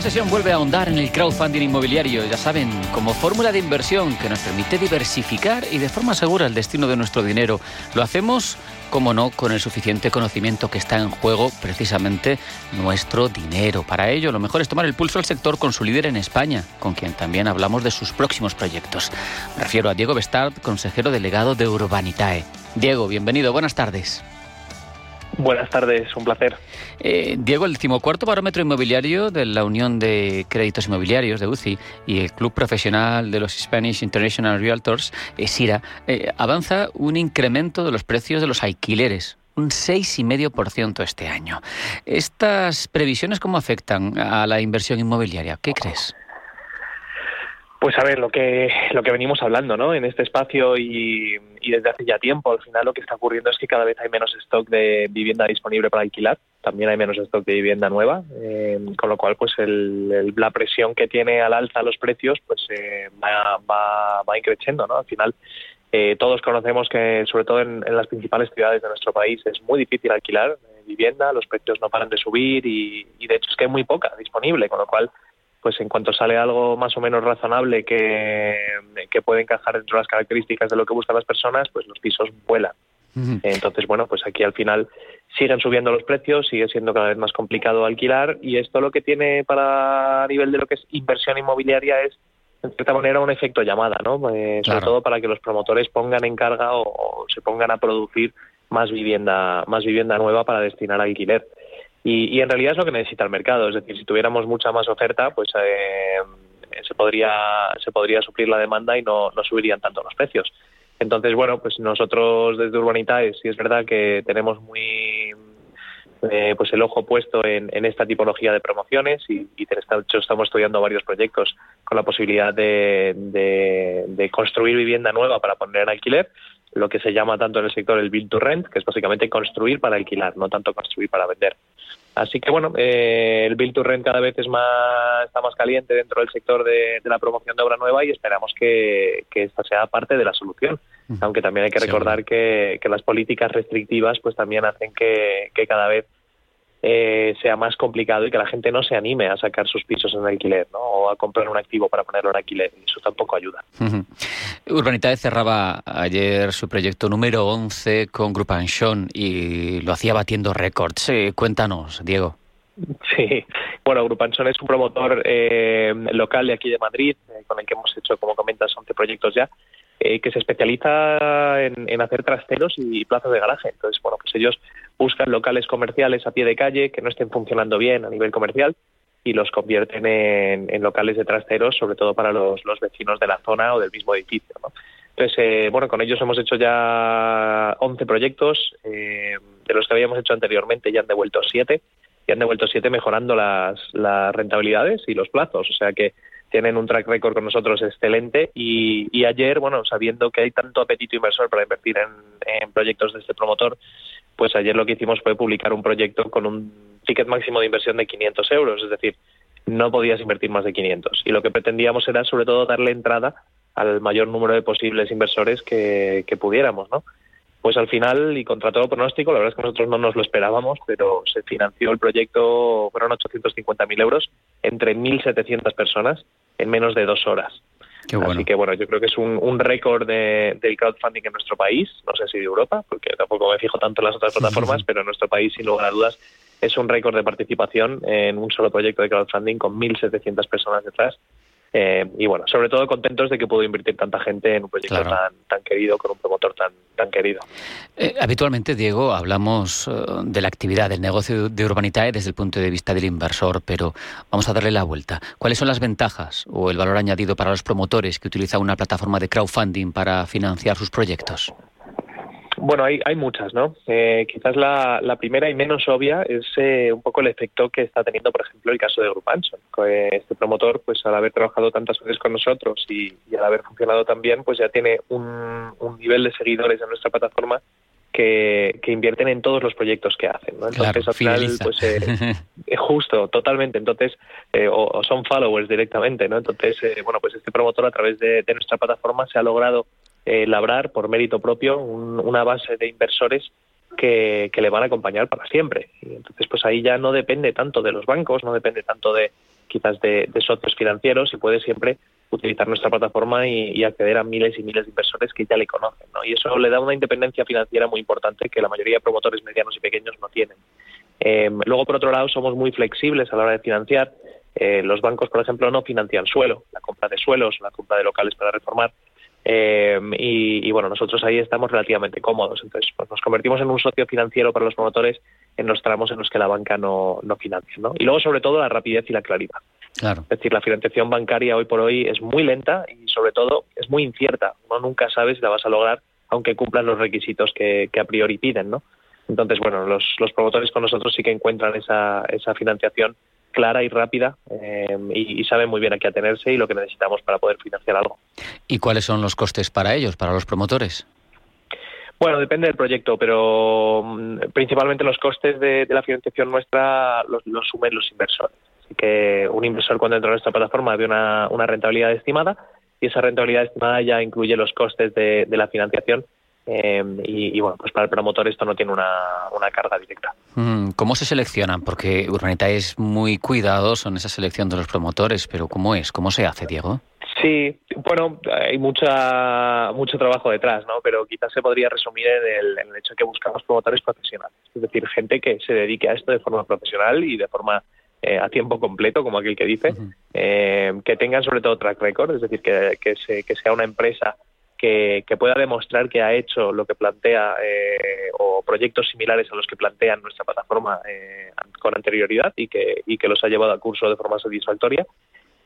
Media sesión vuelve a ahondar en el crowdfunding inmobiliario, ya saben, como fórmula de inversión que nos permite diversificar y de forma segura el destino de nuestro dinero. Lo hacemos, como no, con el suficiente conocimiento que está en juego precisamente nuestro dinero. Para ello, lo mejor es tomar el pulso al sector con su líder en España, con quien también hablamos de sus próximos proyectos. Me refiero a Diego Bestard, consejero delegado de Urbanitae. Diego, bienvenido, buenas tardes. Buenas tardes, un placer. Eh, Diego, el decimocuarto barómetro inmobiliario de la Unión de Créditos Inmobiliarios de UCI y el Club Profesional de los Spanish International Realtors, eh, SIRA, eh, avanza un incremento de los precios de los alquileres, un 6,5% este año. ¿Estas previsiones cómo afectan a la inversión inmobiliaria? ¿Qué crees? Pues a ver, lo que, lo que venimos hablando ¿no? en este espacio y, desde hace ya tiempo, al final lo que está ocurriendo es que cada vez hay menos stock de vivienda disponible para alquilar, también hay menos stock de vivienda nueva, eh, con lo cual pues el, la presión que tiene al alza los precios pues eh, va, va, va increciendo. ¿no? Al final eh, todos conocemos que sobre todo en, las principales ciudades de nuestro país es muy difícil alquilar vivienda, los precios no paran de subir y, y de hecho es que hay muy poca disponible, con lo cual pues en cuanto sale algo más o menos razonable que, que puede encajar dentro de las características de lo que buscan las personas, pues los pisos vuelan. Entonces, bueno, pues aquí al final siguen subiendo los precios, sigue siendo cada vez más complicado alquilar y esto lo que tiene para a nivel de lo que es inversión inmobiliaria es en cierta manera un efecto llamada, ¿no? Eh, sobre todo para que los promotores pongan en carga o, se pongan a producir más vivienda, más vivienda nueva para destinar a alquiler. Y, en realidad es lo que necesita el mercado. Es decir, si tuviéramos mucha más oferta, pues eh, se podría se podría suplir la demanda y no, no subirían tanto los precios. Entonces, bueno, pues nosotros desde Urbanitae sí es verdad que tenemos muy eh, pues el ojo puesto en, en, esta tipología de promociones y, y de estamos estudiando varios proyectos con la posibilidad de, de, de construir vivienda nueva para poner en alquiler lo que se llama tanto en el sector el build to rent, que es básicamente construir para alquilar, no tanto construir para vender. Así que bueno, eh, el build to rent cada vez es más, está más caliente dentro del sector de, la promoción de obra nueva y esperamos que, esta sea parte de la solución. Aunque también hay que recordar que, las políticas restrictivas pues también hacen que cada vez eh, sea más complicado y que la gente no se anime a sacar sus pisos en alquiler ¿no? o a comprar un activo para ponerlo en alquiler. Y eso tampoco ayuda. Urbanitae cerraba ayer su proyecto número 11 con Grupanchon y lo hacía batiendo récords. cuéntanos, Diego. Sí, bueno, Grupanchon es un promotor eh, local de aquí de Madrid, eh, con el que hemos hecho, como comentas, 11 proyectos ya. Eh, que se especializa en, hacer trasteros y plazas de garaje. Entonces, bueno, pues ellos buscan locales comerciales a pie de calle que no estén funcionando bien a nivel comercial y los convierten en, locales de trasteros, sobre todo para los, vecinos de la zona o del mismo edificio. Entonces, eh, bueno, con ellos hemos hecho ya 11 proyectos, eh, de los que habíamos hecho anteriormente ya han devuelto 7 y han devuelto 7 mejorando las, las rentabilidades y los plazos. O sea que tienen un track record con nosotros excelente y, ayer, bueno, sabiendo que hay tanto apetito inversor para invertir en, proyectos de este promotor, pues ayer lo que hicimos fue publicar un proyecto con un ticket máximo de inversión de 500 euros, es decir, no podías invertir más de 500. Y lo que pretendíamos era sobre todo darle entrada al mayor número de posibles inversores que, que pudiéramos, ¿no? Pues al final, y contra todo pronóstico, la verdad es que nosotros no nos lo esperábamos, pero se financió el proyecto, fueron 850.000 euros entre 1.700 personas en menos de dos horas. Así que bueno, yo creo que es un, récord de, del crowdfunding en nuestro país, no sé si de Europa, porque tampoco me fijo tanto en las otras plataformas, pero en nuestro país, sin lugar a dudas, es un récord de participación en un solo proyecto de crowdfunding con 1.700 personas detrás eh, y bueno, sobre todo contentos de que puedo invertir tanta gente en un proyecto tan, tan querido, con un promotor tan, tan querido. Eh, habitualmente, Diego, hablamos eh, de la actividad, del negocio de Urbanitae desde el punto de vista del inversor, pero vamos a darle la vuelta. ¿Cuáles son las ventajas o el valor añadido para los promotores que utilizan una plataforma de crowdfunding para financiar sus proyectos? Bueno, hay, hay muchas, ¿no? Eh, quizás la, la, primera y menos obvia es eh, un poco el efecto que está teniendo, por ejemplo, el caso de Grupanson. Este promotor, pues al haber trabajado tantas veces con nosotros y, al haber funcionado tan bien, pues ya tiene un, un nivel de seguidores en nuestra plataforma que, invierten en todos los proyectos que hacen. ¿no? Entonces, al final, pues eh, justo, totalmente. Entonces, eh, o, son followers directamente, ¿no? Entonces, eh, bueno, pues este promotor a través de, nuestra plataforma se ha logrado labrar por mérito propio una base de inversores que, le van a acompañar para siempre. Y entonces, pues ahí ya no depende tanto de los bancos, no depende tanto de quizás de, socios financieros y puede siempre utilizar nuestra plataforma y, acceder a miles y miles de inversores que ya le conocen. ¿no? Y eso le da una independencia financiera muy importante que la mayoría de promotores medianos y pequeños no tienen. Eh, luego, por otro lado, somos muy flexibles a la hora de financiar. Eh, los bancos, por ejemplo, no financian suelo, la compra de suelos, la compra de locales para reformar. Eh, y, bueno, nosotros ahí estamos relativamente cómodos. Entonces, pues nos convertimos en un socio financiero para los promotores en los tramos en los que la banca no, no financia. ¿no? Y luego, sobre todo, la rapidez y la claridad. Claro. Es decir, la financiación bancaria hoy por hoy es muy lenta y, sobre todo, es muy incierta. Uno nunca sabe si la vas a lograr, aunque cumplan los requisitos que, a priori piden. ¿no? Entonces, bueno, los, los promotores con nosotros sí que encuentran esa, esa financiación clara y rápida eh, y, saben muy bien a qué atenerse y lo que necesitamos para poder financiar algo. ¿Y cuáles son los costes para ellos, para los promotores? Bueno, depende del proyecto, pero mm, principalmente los costes de, la financiación nuestra los, los, sumen los inversores. Así que un inversor cuando entra a nuestra plataforma ve una, una rentabilidad estimada y esa rentabilidad estimada ya incluye los costes de, de la financiación Em, y, bueno, pues para el promotor esto no tiene una, carga directa. Mm, ¿Cómo se seleccionan? Porque Urbanita es muy cuidadoso en esa selección de los promotores, pero ¿cómo es? ¿Cómo se hace, Diego? Sí, bueno, hay mucha, mucho trabajo detrás, ¿no? Pero quizás se podría resumir en el, hecho de que buscamos promotores profesionales, es decir, gente que se dedique a esto de forma profesional y de forma eh, a tiempo completo, como aquel que dice, eh, que tengan sobre todo track record, es decir, que, que, que sea una empresa que, pueda demostrar que ha hecho lo que plantea eh, o proyectos similares a los que plantea nuestra plataforma eh, con anterioridad y que, y que los ha llevado a curso de forma satisfactoria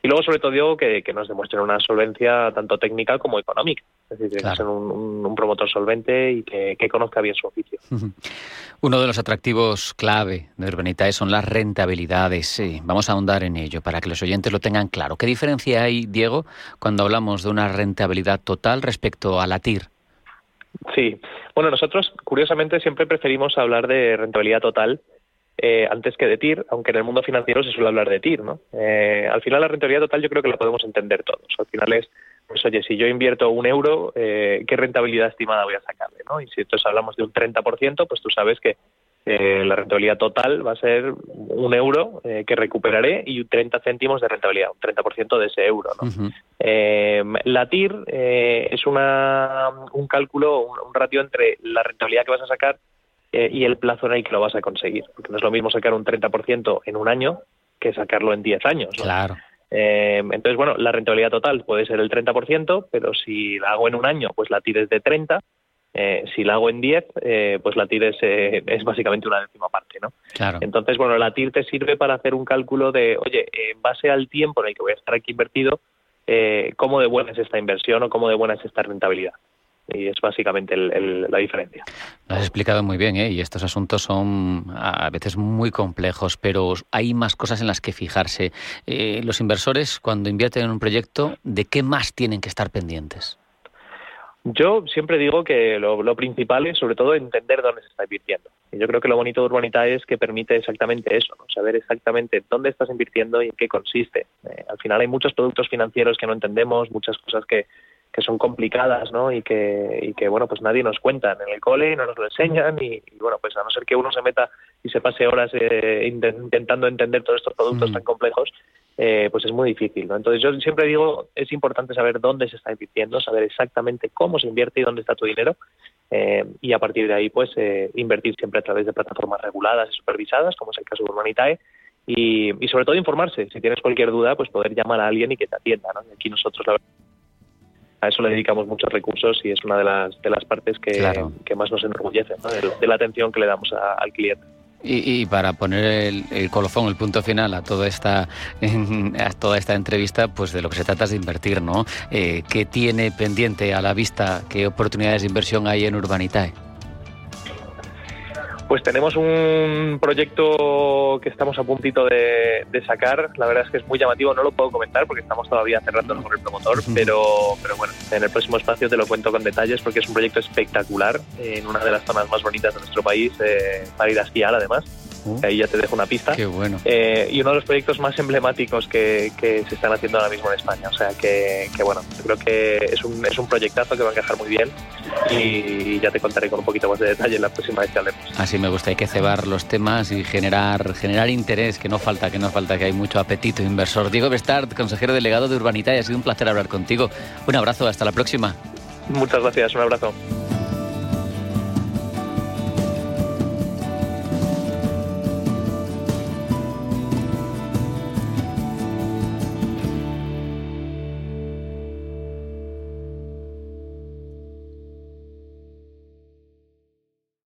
y luego, sobre todo, digo que, nos demuestren una solvencia tanto técnica como económica. Es decir, que sea un, promotor solvente y que, conozca bien su oficio. Uno de los atractivos clave de Urbanitae son las rentabilidades. vamos a ahondar en ello para que los oyentes lo tengan claro. ¿Qué diferencia hay, Diego, cuando hablamos de una rentabilidad total respecto a la TIR? Sí, bueno, nosotros curiosamente siempre preferimos hablar de rentabilidad total eh, antes que de TIR, aunque en el mundo financiero se suele hablar de TIR, ¿no? Eh, al final la rentabilidad total yo creo que la podemos entender todos. Al final es, pues oye, si yo invierto un euro, eh, ¿qué rentabilidad estimada voy a sacarle, no? Y si entonces hablamos de un 30%, pues tú sabes que la rentabilidad total va a ser un euro que recuperaré y 30 céntimos de rentabilidad, un 30% de ese euro. ¿no? la TIR es una, un cálculo, un ratio entre la rentabilidad que vas a sacar eh, y el plazo en el que lo vas a conseguir. Porque no es lo mismo sacar un 30% en un año que sacarlo en 10 años. Claro. Eh, entonces, bueno, la rentabilidad total puede ser el 30%, pero si la hago en un año, pues la tires de 30. Eh, si la hago en 10, pues la tires es básicamente una décima parte, ¿no? Claro. Entonces, bueno, la TIR te sirve para hacer un cálculo de, oye, en base al tiempo en el que voy a estar aquí invertido, cómo de buena es esta inversión o cómo de buena es esta rentabilidad y es básicamente la diferencia. Lo has explicado muy bien, ¿eh? y estos asuntos son a veces muy complejos, pero hay más cosas en las que fijarse. Eh, los inversores, cuando invierten en un proyecto, ¿de qué más tienen que estar pendientes? Yo siempre digo que lo, principal es, sobre todo, entender dónde se está invirtiendo. Y yo creo que lo bonito de Urbanita es que permite exactamente eso, saber exactamente dónde estás invirtiendo y en qué consiste. Eh, al final hay muchos productos financieros que no entendemos, muchas cosas que, que son complicadas, ¿no? Y que, y que, bueno, pues nadie nos cuenta en el cole, no nos lo enseñan y, bueno, pues a no ser que uno se meta y se pase horas eh, intentando entender todos estos productos mm. tan complejos, eh, pues es muy difícil, ¿no? Entonces yo siempre digo, es importante saber dónde se está invirtiendo, saber exactamente cómo se invierte y dónde está tu dinero eh, y a partir de ahí, pues, invertir siempre a través de plataformas reguladas y supervisadas, como es el caso de Urbanitae, y, y sobre todo informarse. Si tienes cualquier duda, pues poder llamar a alguien y que te atienda, ¿no? Y aquí nosotros, la verdad, a eso le dedicamos muchos recursos y es una de las, de las partes que, que más nos enorgullece, de, la atención que le damos al cliente. Y, para poner el, colofón, el punto final a toda esta a toda esta entrevista, pues de lo que se trata es de invertir, ¿no? Eh, ¿Qué tiene pendiente a la vista? ¿Qué oportunidades de inversión hay en Urbanitae? Pues tenemos un proyecto que estamos a puntito de, sacar. La verdad es que es muy llamativo, no lo puedo comentar porque estamos todavía cerrando con el promotor, pero, pero bueno, en el próximo espacio te lo cuento con detalles porque es un proyecto espectacular en una de las zonas más bonitas de nuestro país, eh, para ir a esquiar además. Uh. ahí ya te dejo una pista. Qué bueno. Eh, y uno de los proyectos más emblemáticos que, se están haciendo ahora mismo en España. O sea que, bueno, yo creo que es un, es un proyectazo que va a encajar muy bien y ya te contaré con un poquito más de detalle la próxima vez que hablemos. Así me gusta, hay que cebar los temas y generar, generar interés, que no falta, que no falta, que hay mucho apetito inversor. Diego Bestart, consejero delegado de Urbanita, y ha sido un placer hablar contigo. Un abrazo, hasta la próxima. Muchas gracias, un abrazo.